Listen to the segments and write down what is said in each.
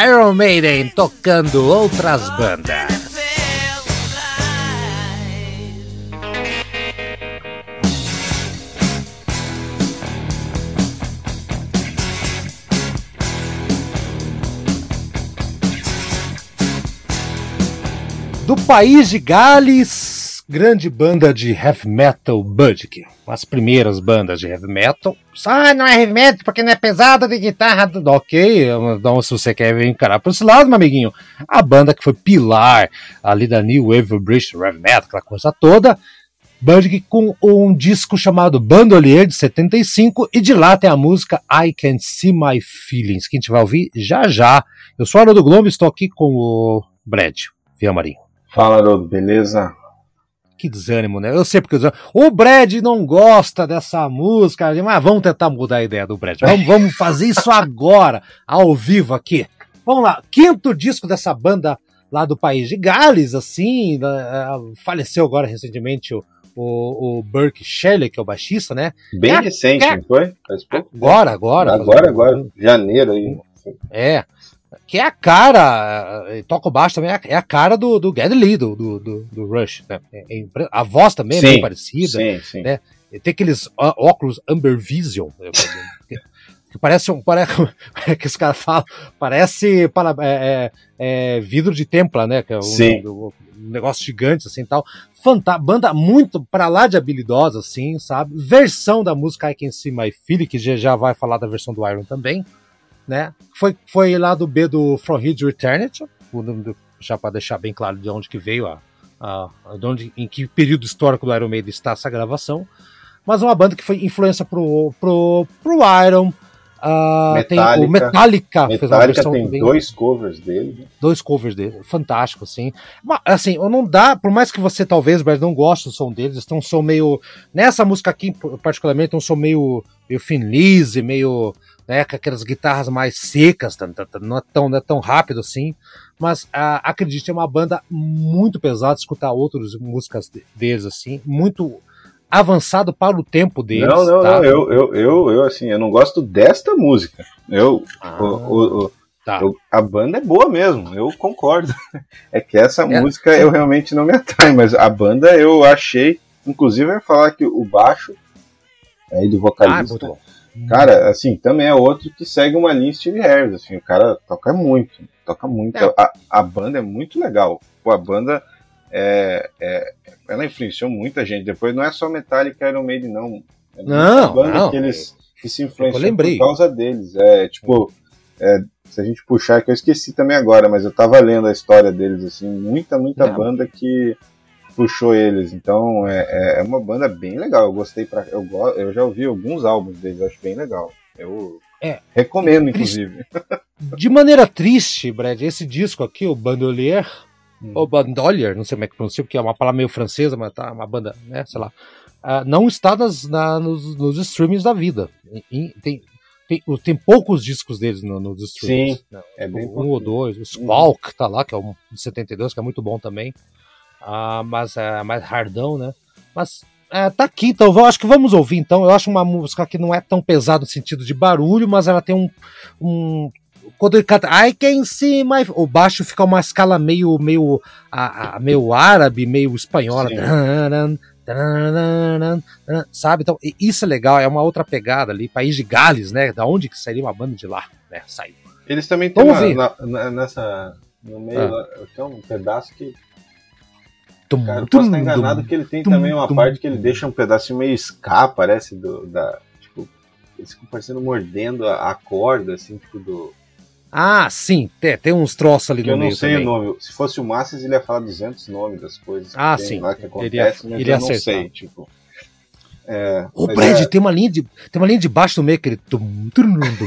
Iron Maiden tocando outras bandas. Do país de Gales, grande banda de heavy metal Budge, as primeiras bandas de heavy metal. Ah, não é heavy metal porque não é pesada de guitarra. Ok, então se você quer encarar por esse lado, meu amiguinho, a banda que foi pilar ali da New Wave British Heavy Metal, aquela coisa toda. Budge com um disco chamado Bandolier de 75 e de lá tem a música I Can See My Feelings, que a gente vai ouvir já já. Eu sou a Hora do Globo, estou aqui com o Brad Via Marinho. Fala, Haroldo, beleza? Que desânimo, né? Eu sei porque o Brad não gosta dessa música, mas vamos tentar mudar a ideia do Brad. Vamos, vamos fazer isso agora, ao vivo aqui. Vamos lá, quinto disco dessa banda lá do país de Gales, assim, uh, faleceu agora recentemente o, o, o Burke Shelley, que é o baixista, né? Bem é, recente, é, não foi? Faz pouco agora, agora. Agora, agora, janeiro aí. É, que é a cara, eh, toca o baixo também, é a cara do, do Geddy Lee, do, do, do Rush. Né? É, é a voz também sim, é bem parecida. Sim, sim. Né? Tem aqueles óculos Amber Vision, né? que parece um. Parece, que os caras falam, parece para, é, é, é, vidro de templa, né? Que é um, um, um negócio gigante, assim tal. Fanta banda muito para lá de habilidosa, assim, sabe? Versão da música I Can See My Feeling, que já, já vai falar da versão do Iron também né? Foi, foi lá do B do From Here to Eternity, já para deixar bem claro de onde que veio a, a, de onde, em que período histórico do Iron Maiden está essa gravação. Mas uma banda que foi influência pro, pro, pro Iron. Uh, Metallica, tem o Metallica, Metallica fez uma versão tem dois covers dele. Né? Dois covers dele, fantástico, assim. Mas, assim, não dá, por mais que você talvez, Brad, não goste do som deles, um som meio. Nessa música aqui, particularmente, um som meio, meio finlise, meio né, com aquelas guitarras mais secas, não é tão, não é tão rápido assim, mas uh, acredite, é uma banda muito pesada, escutar outras músicas deles assim, muito avançado para o tempo deles. Não, não, tá? não, eu, eu, eu, eu, assim, eu não gosto desta música. Eu, ah, o, o, tá. eu, a banda é boa mesmo, eu concordo. É que essa é, música sim. eu realmente não me atrai, mas a banda eu achei, inclusive eu ia falar que o baixo aí do vocalista ah, Cara, assim, também é outro que segue uma linha Steve Harris, assim, o cara toca muito, toca muito. É. A, a banda é muito legal. Pô, a banda é, é, ela influenciou muita gente. Depois não é só Metallica Iron Maiden, não. É não, banda não. que eles que se influenciam por causa deles. É, tipo, é, se a gente puxar, que eu esqueci também agora, mas eu tava lendo a história deles, assim, muita, muita não. banda que puxou eles. Então é, é, é uma banda bem legal. Eu gostei para eu, eu já ouvi alguns álbuns deles, acho bem legal. Eu é, recomendo, inclusive. De maneira triste, Brad, esse disco aqui, o Bandolier, hum. ou Bandolier, não sei como é que pronuncia, porque é uma palavra meio francesa, mas tá uma banda, né, sei lá. Uh, não está nas, na, nos, nos streamings da vida. tem, tem, tem, poucos discos deles no, nos streamings. Sim, né? é bem um ou dois. O Squawk hum. tá lá, que é um de 72, que é muito bom também uh, mas é mais hardão, né? Mas é, tá aqui, então eu acho que vamos ouvir então. Eu acho uma música que não é tão pesada no sentido de barulho, mas ela tem um. um quando ele canta I can see my. O baixo fica uma escala meio, meio, a, a meio árabe, meio espanhola. sabe? Então, isso é legal, é uma outra pegada ali. País de Gales, né? Da onde que sairia uma banda de lá, né? Saiu. Eles também têm uma, na, nessa. No meio, ah. tem um pedaço que Tum, Cara, eu posso estar enganado que ele tem também uma parte que ele deixa um pedacinho meio ska, parece, do, da. Tipo, eles ficam parecendo mordendo a, a, corda, assim, tipo, do. Ah, sim, tem, tem uns troços ali que no meio. Eu não sei também. o nome. Se fosse o Masters, ele ia falar 200 nomes das coisas ah, sim. lá que acontece, ele ia, mas eu não sei, tipo. É, o Brad é... tem uma linha de tem uma linha de baixo no meio aquele tum, tum, tum,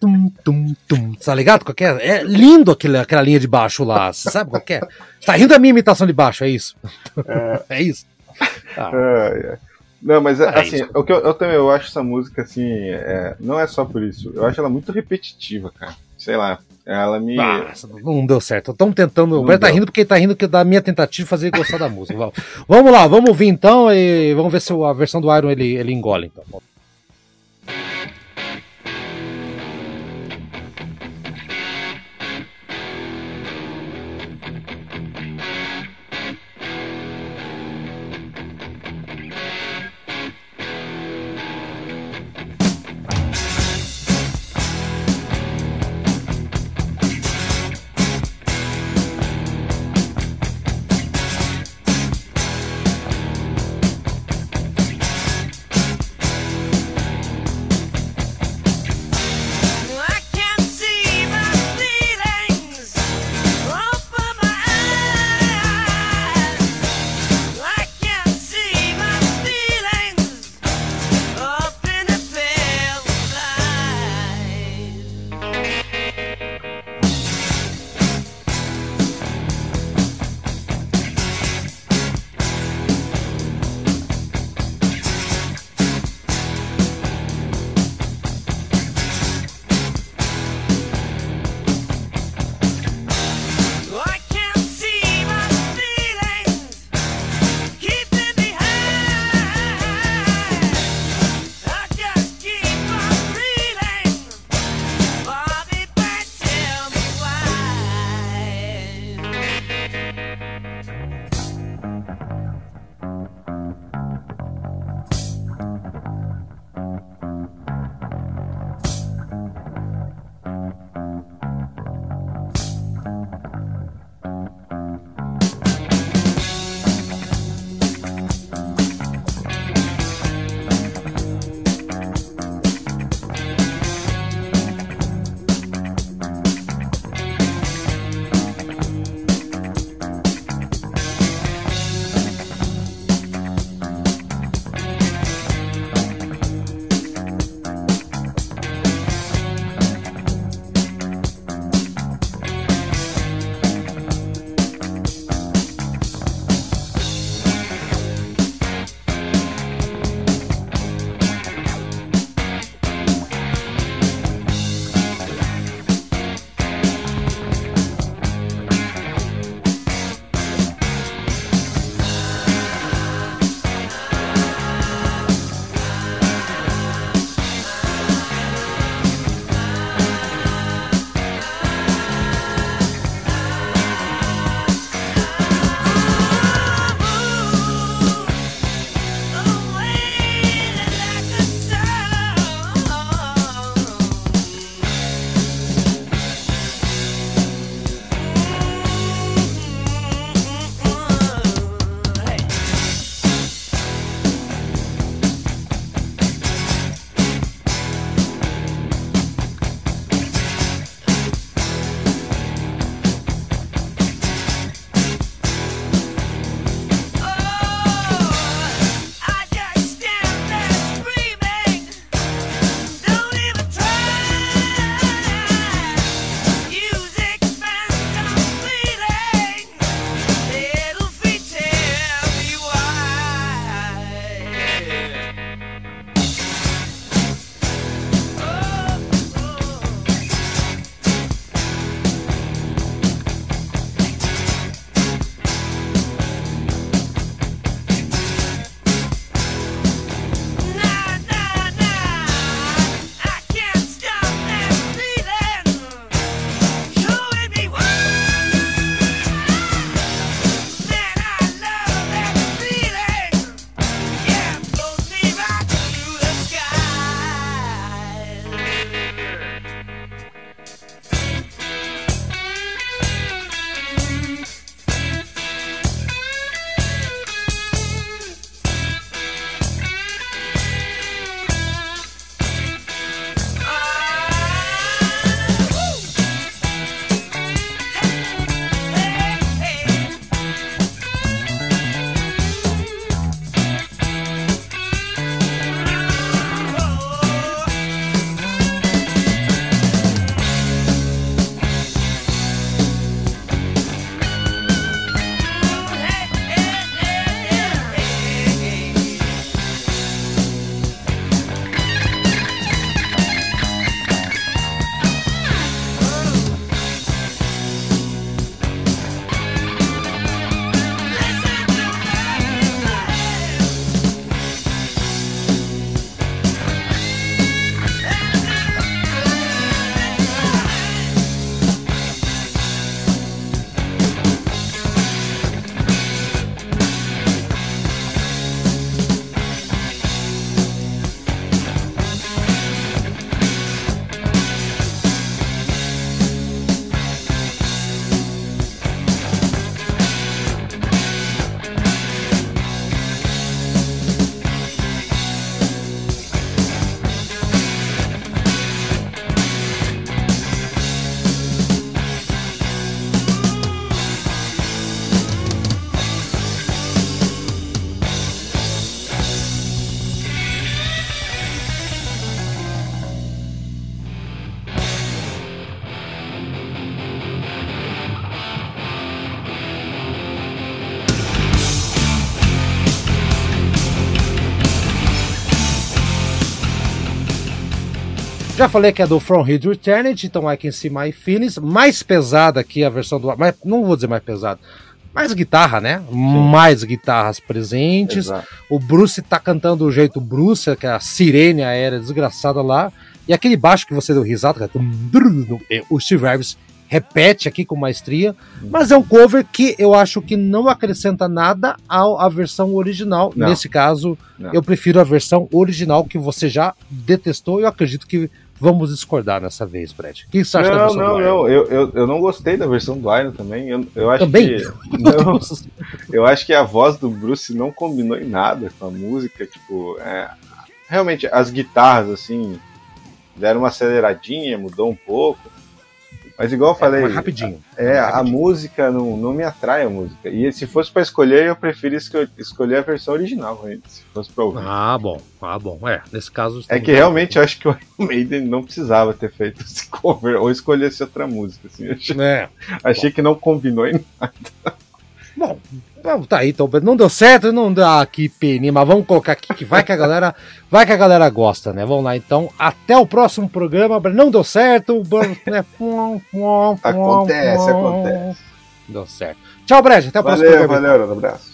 tum, tum, tum. Tá ligado? Qualquer, é? é lindo aquele, aquela linha de baixo lá. Sabe qual é? Tá rindo da minha imitação de baixo, é isso? É, é isso. Ah. É, não, mas é, assim, o que eu, eu, também eu acho essa música assim, é, não é só por isso. Eu acho ela muito repetitiva, cara. Sei lá, ela me. Nossa, não deu certo. Estamos tentando. o Brett tá rindo porque ele tá rindo da minha tentativa de fazer ele gostar da música. Vamos lá, vamos ouvir então e vamos ver se a versão do Iron ele, ele engole então. Já falei que é do From Here to Eternity, então I Can See My Feelings. Mais pesada aqui a versão do. Mas não vou dizer mais pesada. Mais guitarra, né? Sim. Mais guitarras presentes. Exato. O Bruce tá cantando do jeito Bruce, que é a sirene aérea desgraçada lá. E aquele baixo que você deu risada, é o Steve Harris repete aqui com maestria, mas é um cover que eu acho que não acrescenta nada à versão original. Não. Nesse caso, não. eu prefiro a versão original que você já detestou. Eu acredito que vamos discordar nessa vez, Brad. O que você acha não, da versão não, do Iron? Não, eu, eu, eu não gostei da versão do Iron também. Eu, eu acho também? que. Não, eu acho que a voz do Bruce não combinou em nada com a música. Tipo, é, realmente, as guitarras, assim, deram uma aceleradinha, mudou um pouco. Mas igual eu falei. É, rapidinho. É, a música não, não me atrai a música. E se fosse para escolher, eu prefiro escolher a versão original, se fosse pra ouvir. Ah, bom. Ah, bom. É, nesse caso. É que realmente eu acho que o Iron Maiden não precisava ter feito esse cover ou escolhesse outra música. Assim. Achei, é. achei que não combinou em nada. Bom, tá aí, então, não deu certo, não dá que pena, mas vamos colocar aqui que vai que a galera, vai que a galera gosta, né? Vamos lá, então, até o próximo programa, não deu certo, né? acontece, acontece. Deu certo. Tchau, Brad, até o próximo valeu, programa. Valeu, um abraço.